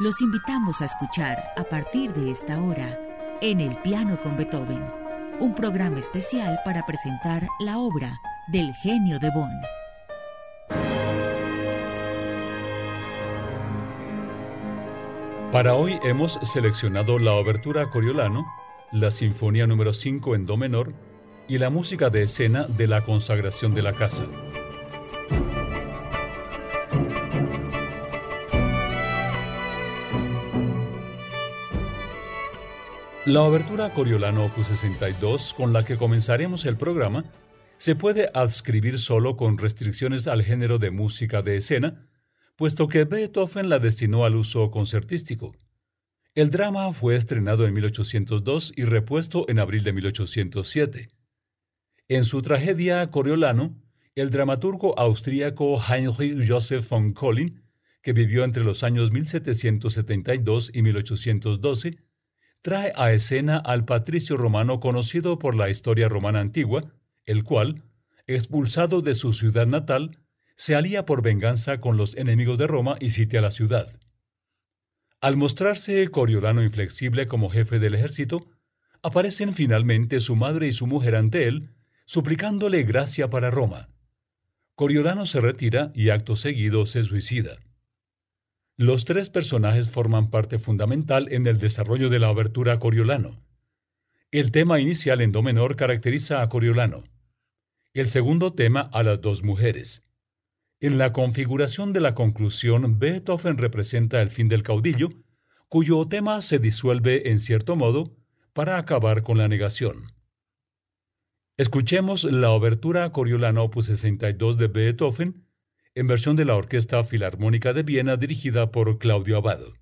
Los invitamos a escuchar a partir de esta hora En el piano con Beethoven, un programa especial para presentar la obra del genio de Bonn. Para hoy hemos seleccionado la obertura Coriolano, la Sinfonía número 5 en Do menor y la música de escena de la consagración de la casa. La obertura Coriolano Opus 62, con la que comenzaremos el programa, se puede adscribir solo con restricciones al género de música de escena, puesto que Beethoven la destinó al uso concertístico. El drama fue estrenado en 1802 y repuesto en abril de 1807. En su tragedia Coriolano, el dramaturgo austríaco Heinrich Joseph von Collin, que vivió entre los años 1772 y 1812, trae a escena al patricio romano conocido por la historia romana antigua, el cual, expulsado de su ciudad natal, se alía por venganza con los enemigos de Roma y sitia la ciudad. Al mostrarse Coriolano inflexible como jefe del ejército, aparecen finalmente su madre y su mujer ante él, suplicándole gracia para Roma. Coriolano se retira y acto seguido se suicida. Los tres personajes forman parte fundamental en el desarrollo de la obertura Coriolano. El tema inicial en do menor caracteriza a Coriolano. El segundo tema a las dos mujeres. En la configuración de la conclusión, Beethoven representa el fin del caudillo, cuyo tema se disuelve en cierto modo para acabar con la negación. Escuchemos la obertura Coriolano opus 62 de Beethoven, en versión de la Orquesta Filarmónica de Viena dirigida por Claudio Abado.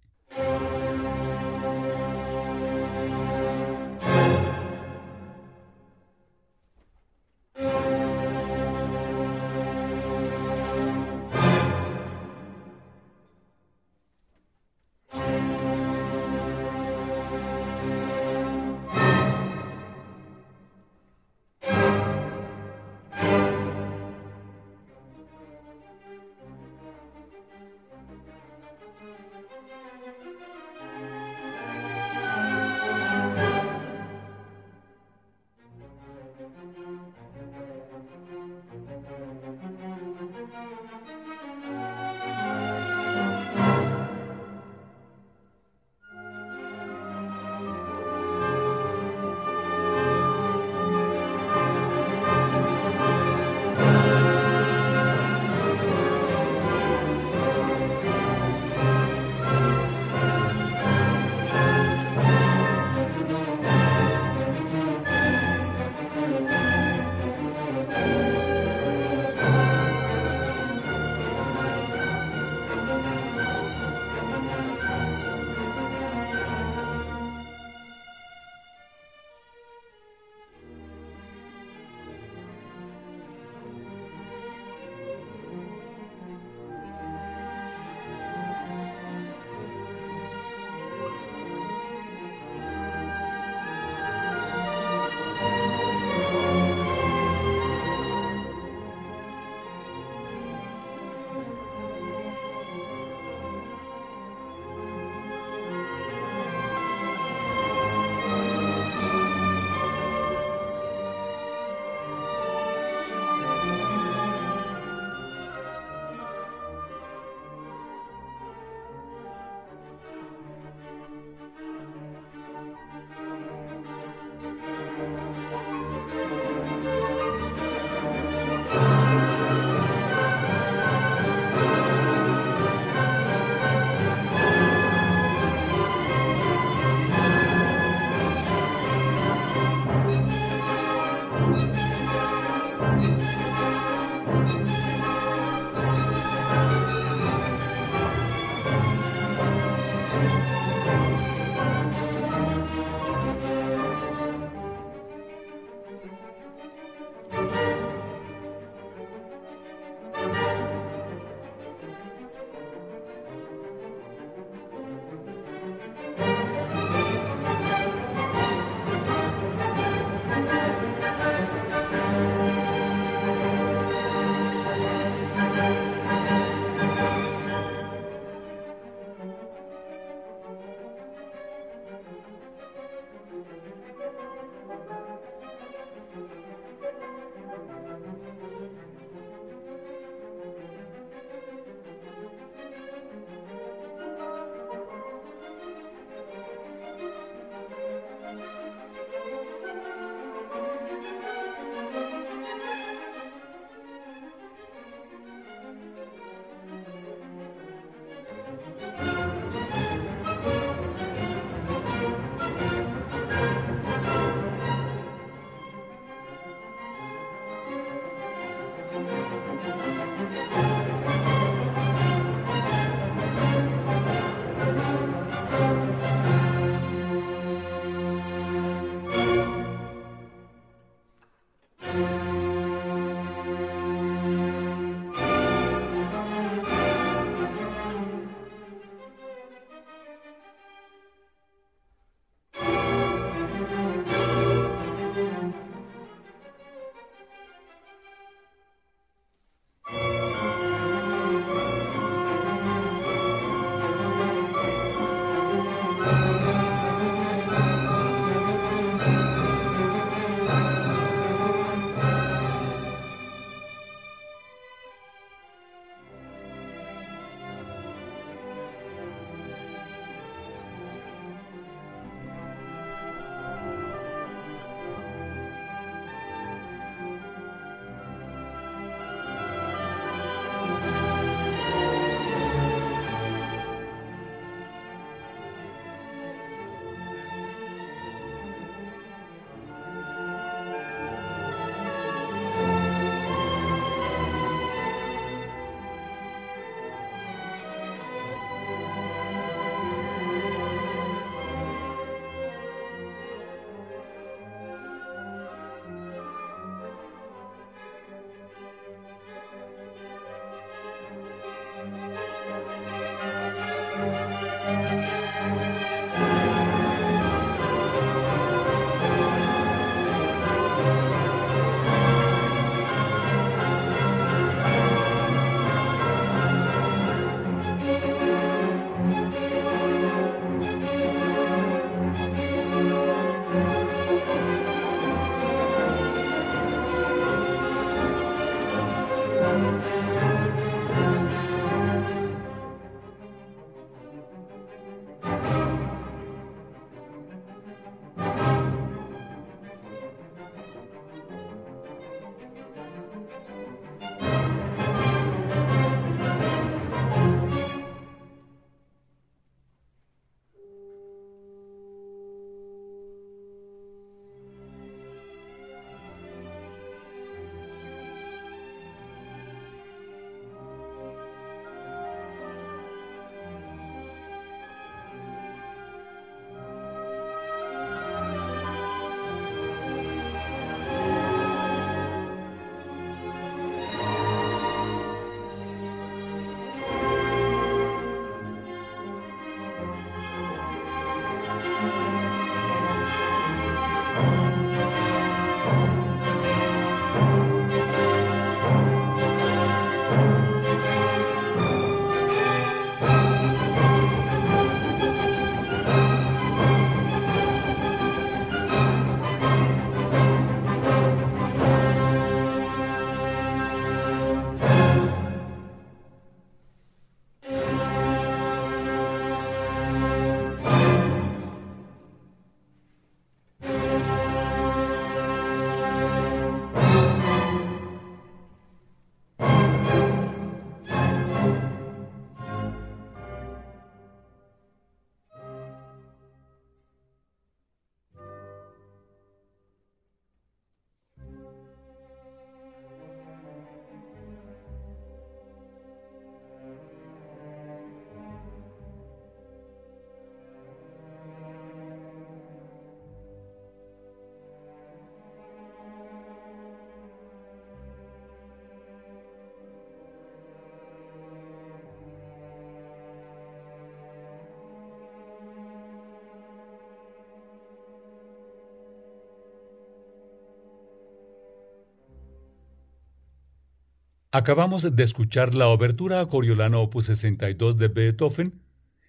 Acabamos de escuchar la obertura a Coriolano Opus 62 de Beethoven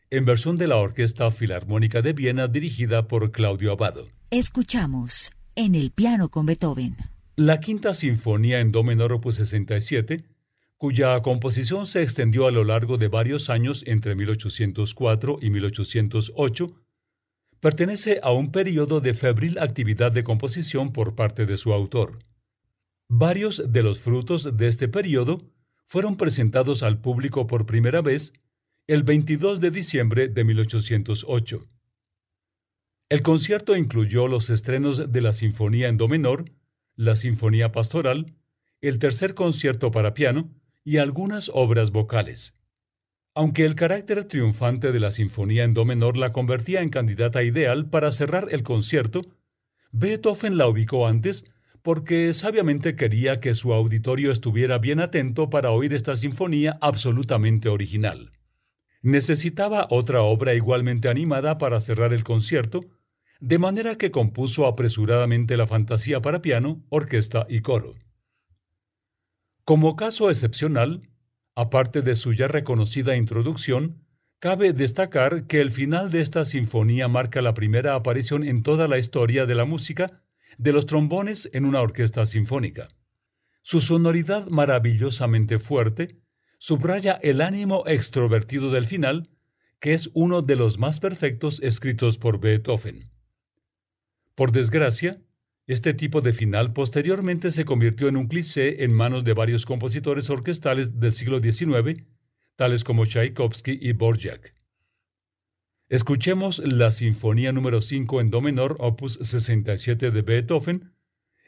en versión de la Orquesta Filarmónica de Viena dirigida por Claudio Abado. Escuchamos en el piano con Beethoven. La quinta sinfonía en do menor opus 67, cuya composición se extendió a lo largo de varios años entre 1804 y 1808, pertenece a un periodo de febril actividad de composición por parte de su autor. Varios de los frutos de este periodo fueron presentados al público por primera vez el 22 de diciembre de 1808. El concierto incluyó los estrenos de la Sinfonía en Do menor, la Sinfonía Pastoral, el tercer concierto para piano y algunas obras vocales. Aunque el carácter triunfante de la Sinfonía en Do menor la convertía en candidata ideal para cerrar el concierto, Beethoven la ubicó antes porque sabiamente quería que su auditorio estuviera bien atento para oír esta sinfonía absolutamente original. Necesitaba otra obra igualmente animada para cerrar el concierto, de manera que compuso apresuradamente la fantasía para piano, orquesta y coro. Como caso excepcional, aparte de su ya reconocida introducción, cabe destacar que el final de esta sinfonía marca la primera aparición en toda la historia de la música de los trombones en una orquesta sinfónica. Su sonoridad maravillosamente fuerte subraya el ánimo extrovertido del final, que es uno de los más perfectos escritos por Beethoven. Por desgracia, este tipo de final posteriormente se convirtió en un cliché en manos de varios compositores orquestales del siglo XIX, tales como Tchaikovsky y Borjak. Escuchemos la Sinfonía número 5 en Do menor, opus 67 de Beethoven,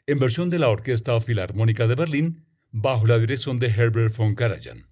en versión de la Orquesta Filarmónica de Berlín, bajo la dirección de Herbert von Karajan.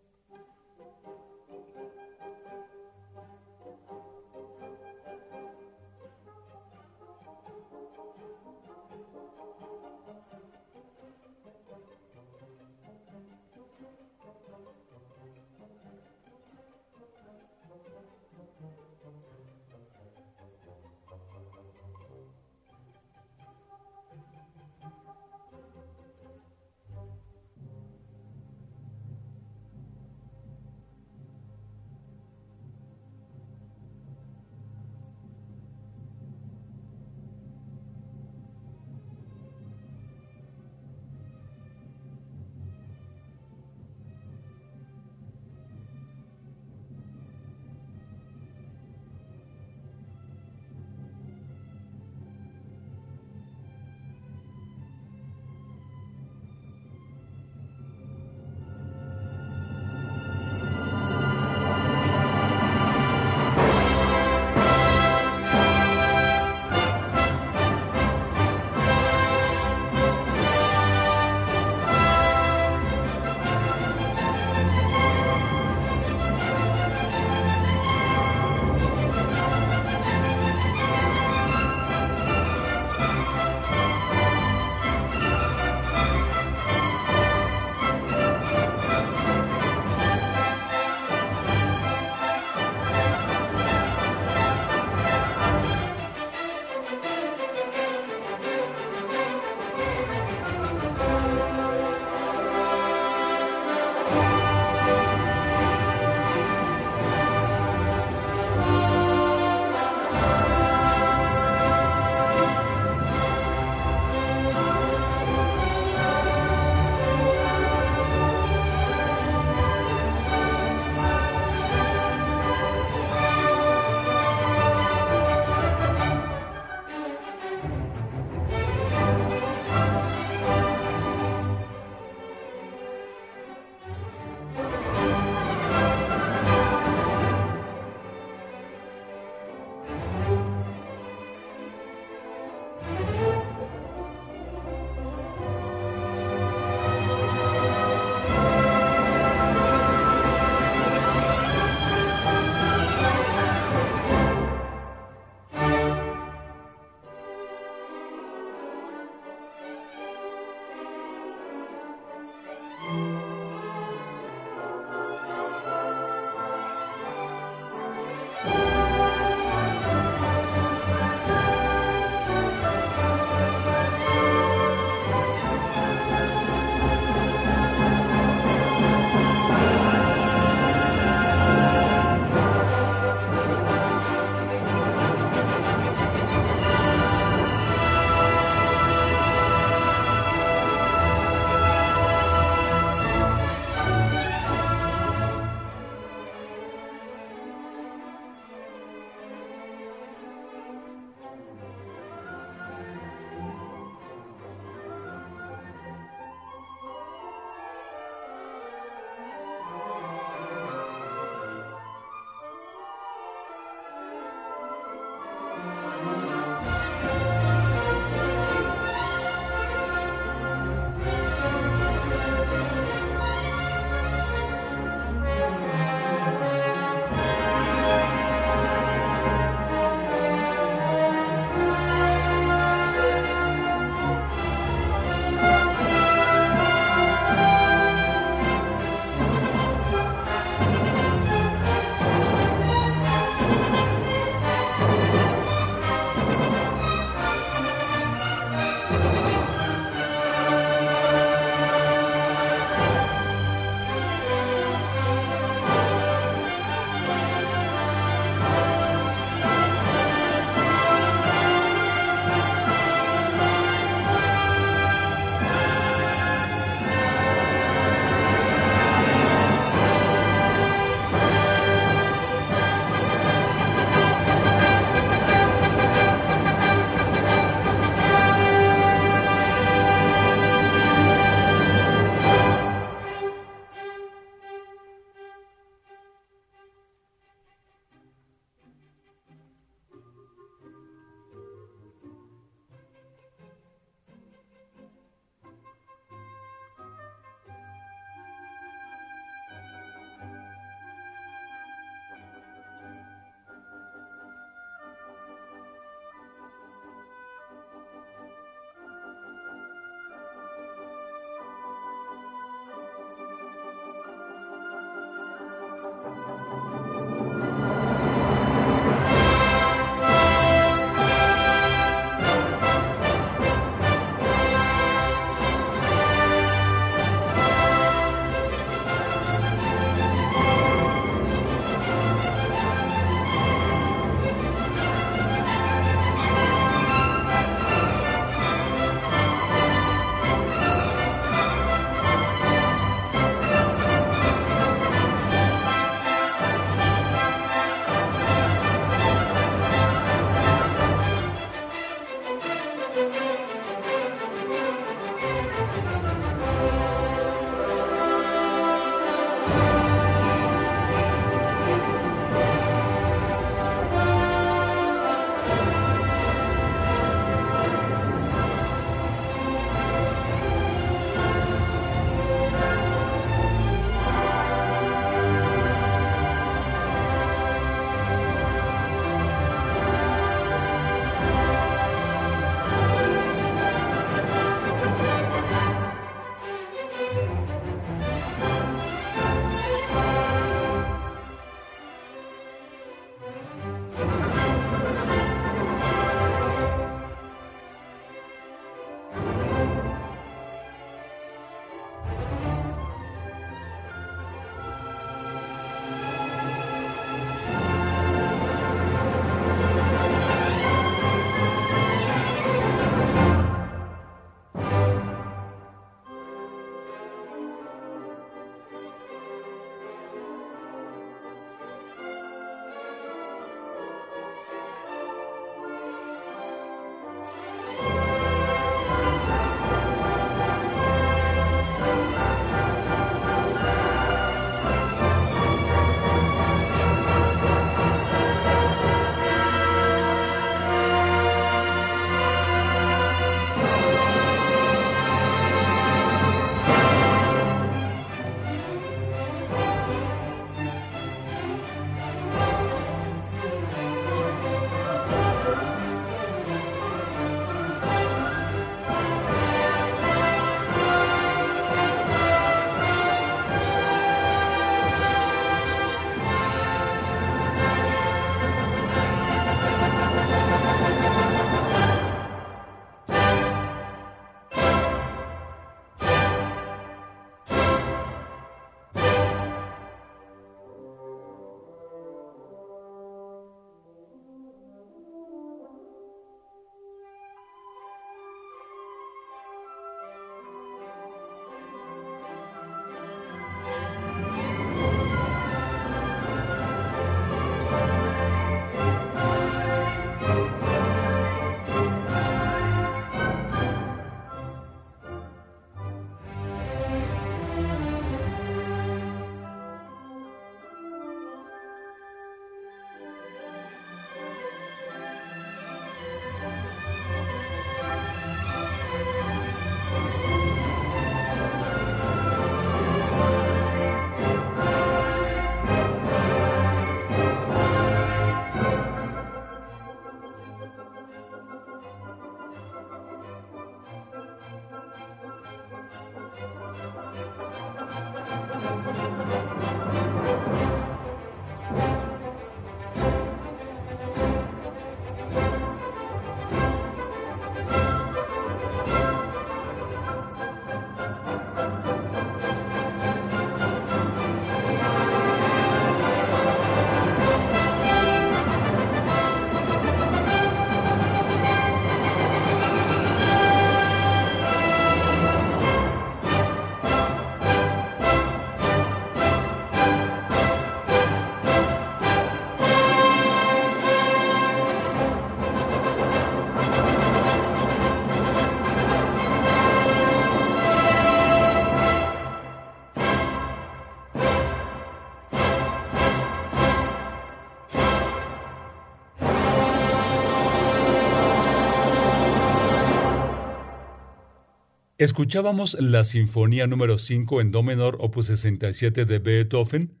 Escuchábamos la Sinfonía número 5 en Do menor, opus 67 de Beethoven,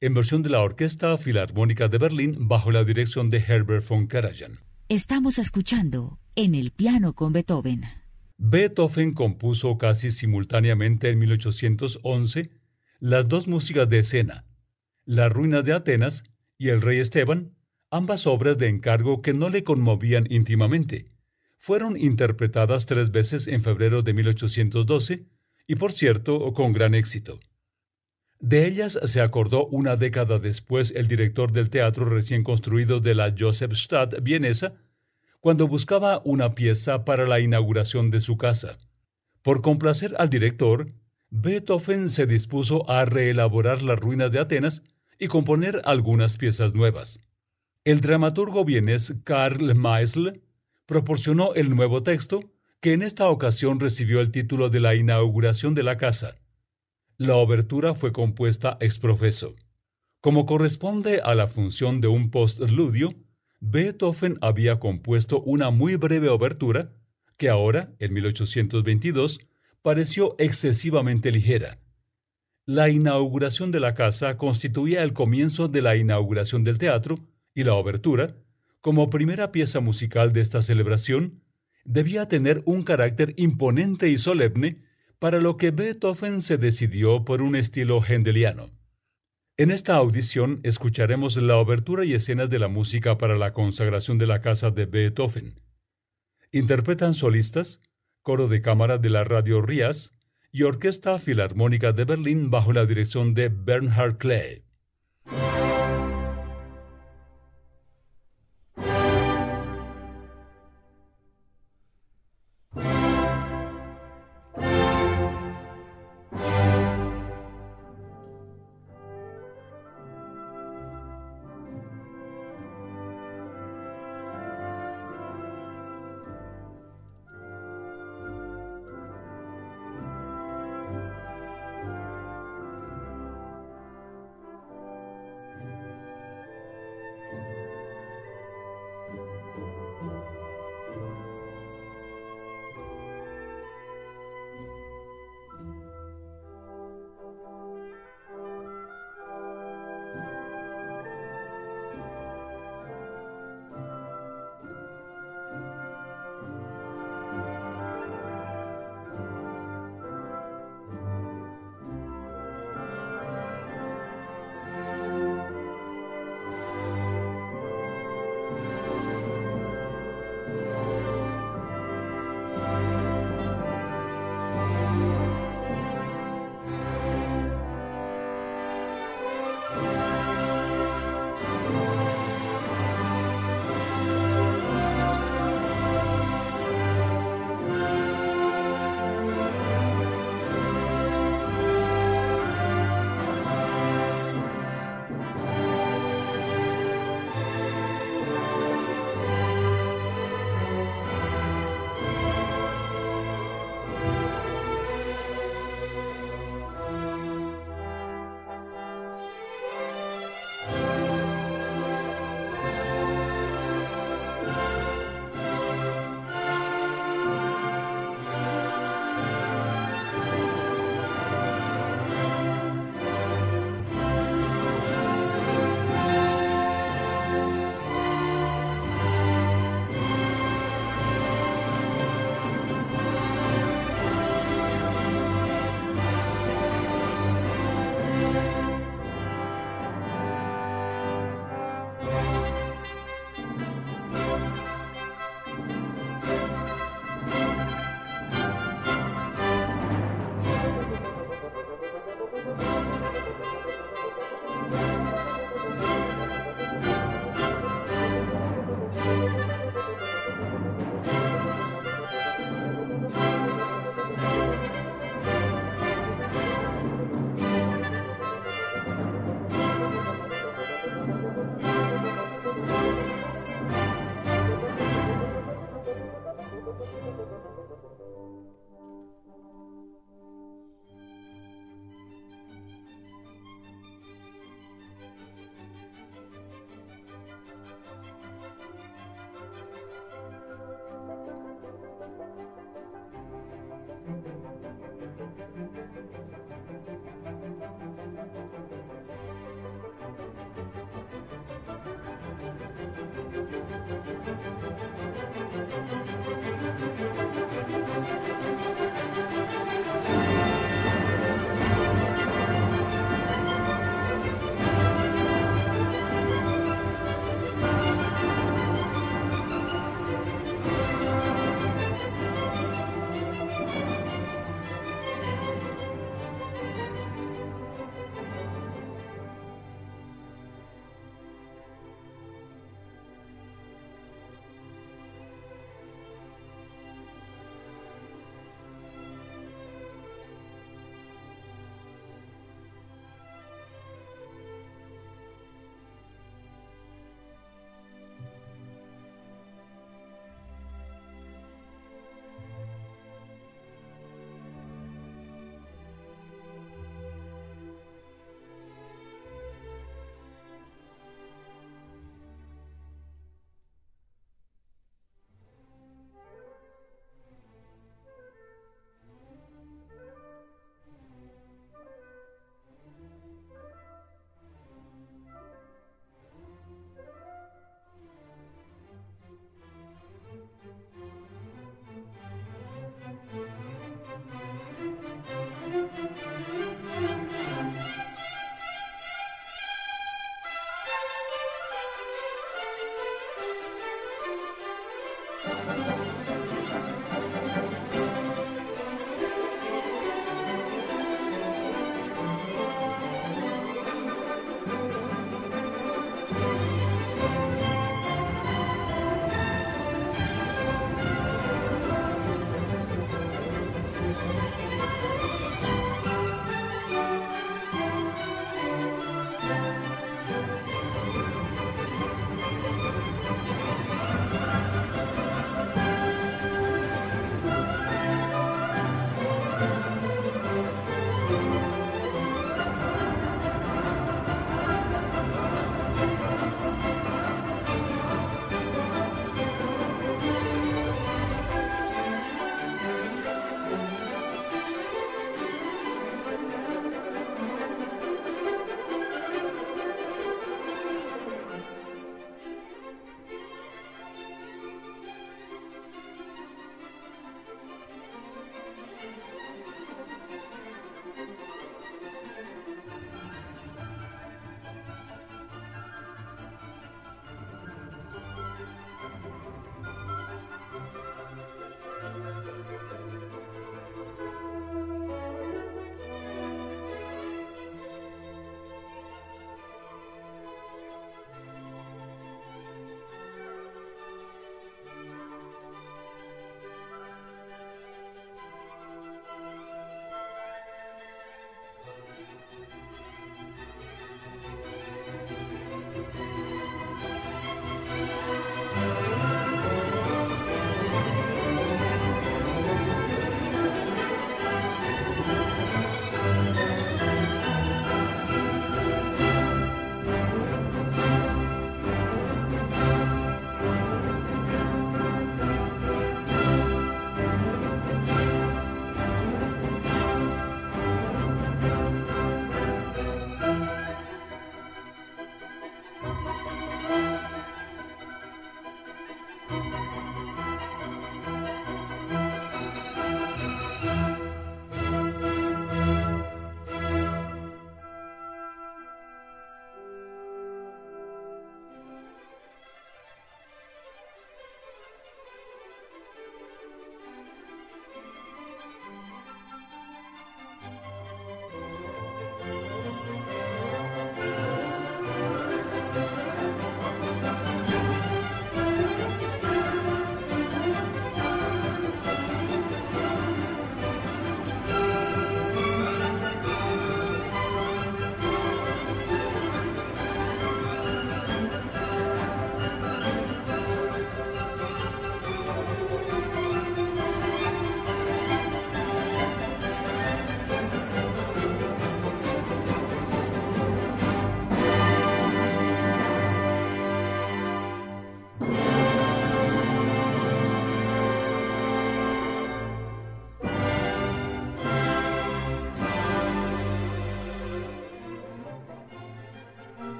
en versión de la Orquesta Filarmónica de Berlín bajo la dirección de Herbert von Karajan. Estamos escuchando en el piano con Beethoven. Beethoven compuso casi simultáneamente en 1811 las dos músicas de escena, Las ruinas de Atenas y El rey Esteban, ambas obras de encargo que no le conmovían íntimamente fueron interpretadas tres veces en febrero de 1812 y, por cierto, con gran éxito. De ellas se acordó una década después el director del teatro recién construido de la Josefstadt vienesa, cuando buscaba una pieza para la inauguración de su casa. Por complacer al director, Beethoven se dispuso a reelaborar las ruinas de Atenas y componer algunas piezas nuevas. El dramaturgo vienés Karl Maesl proporcionó el nuevo texto, que en esta ocasión recibió el título de la inauguración de la casa. La obertura fue compuesta ex profeso. Como corresponde a la función de un postludio, Beethoven había compuesto una muy breve obertura que ahora, en 1822, pareció excesivamente ligera. La inauguración de la casa constituía el comienzo de la inauguración del teatro y la obertura, como primera pieza musical de esta celebración, debía tener un carácter imponente y solemne, para lo que Beethoven se decidió por un estilo hendeliano. En esta audición escucharemos la obertura y escenas de la música para la consagración de la casa de Beethoven. Interpretan solistas, coro de cámara de la Radio Rías y Orquesta Filarmónica de Berlín bajo la dirección de Bernhard Klee.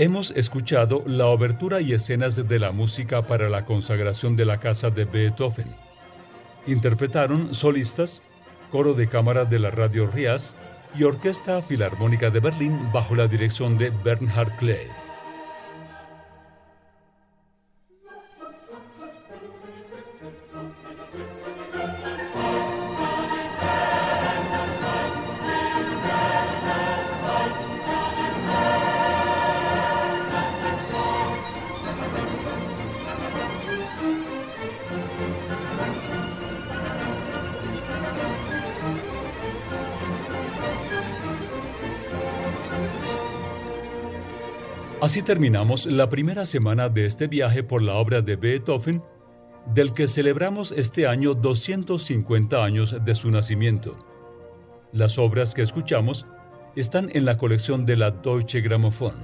Hemos escuchado la obertura y escenas de la música para la consagración de la casa de Beethoven. Interpretaron solistas, coro de cámara de la Radio Rias y Orquesta Filarmónica de Berlín bajo la dirección de Bernhard Klee. Así terminamos la primera semana de este viaje por la obra de Beethoven, del que celebramos este año 250 años de su nacimiento. Las obras que escuchamos están en la colección de la Deutsche Grammophon.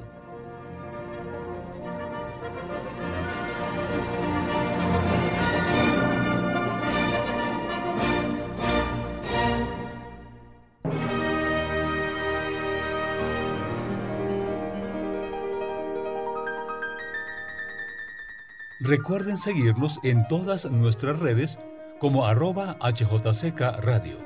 Recuerden seguirnos en todas nuestras redes como arroba HJCK Radio.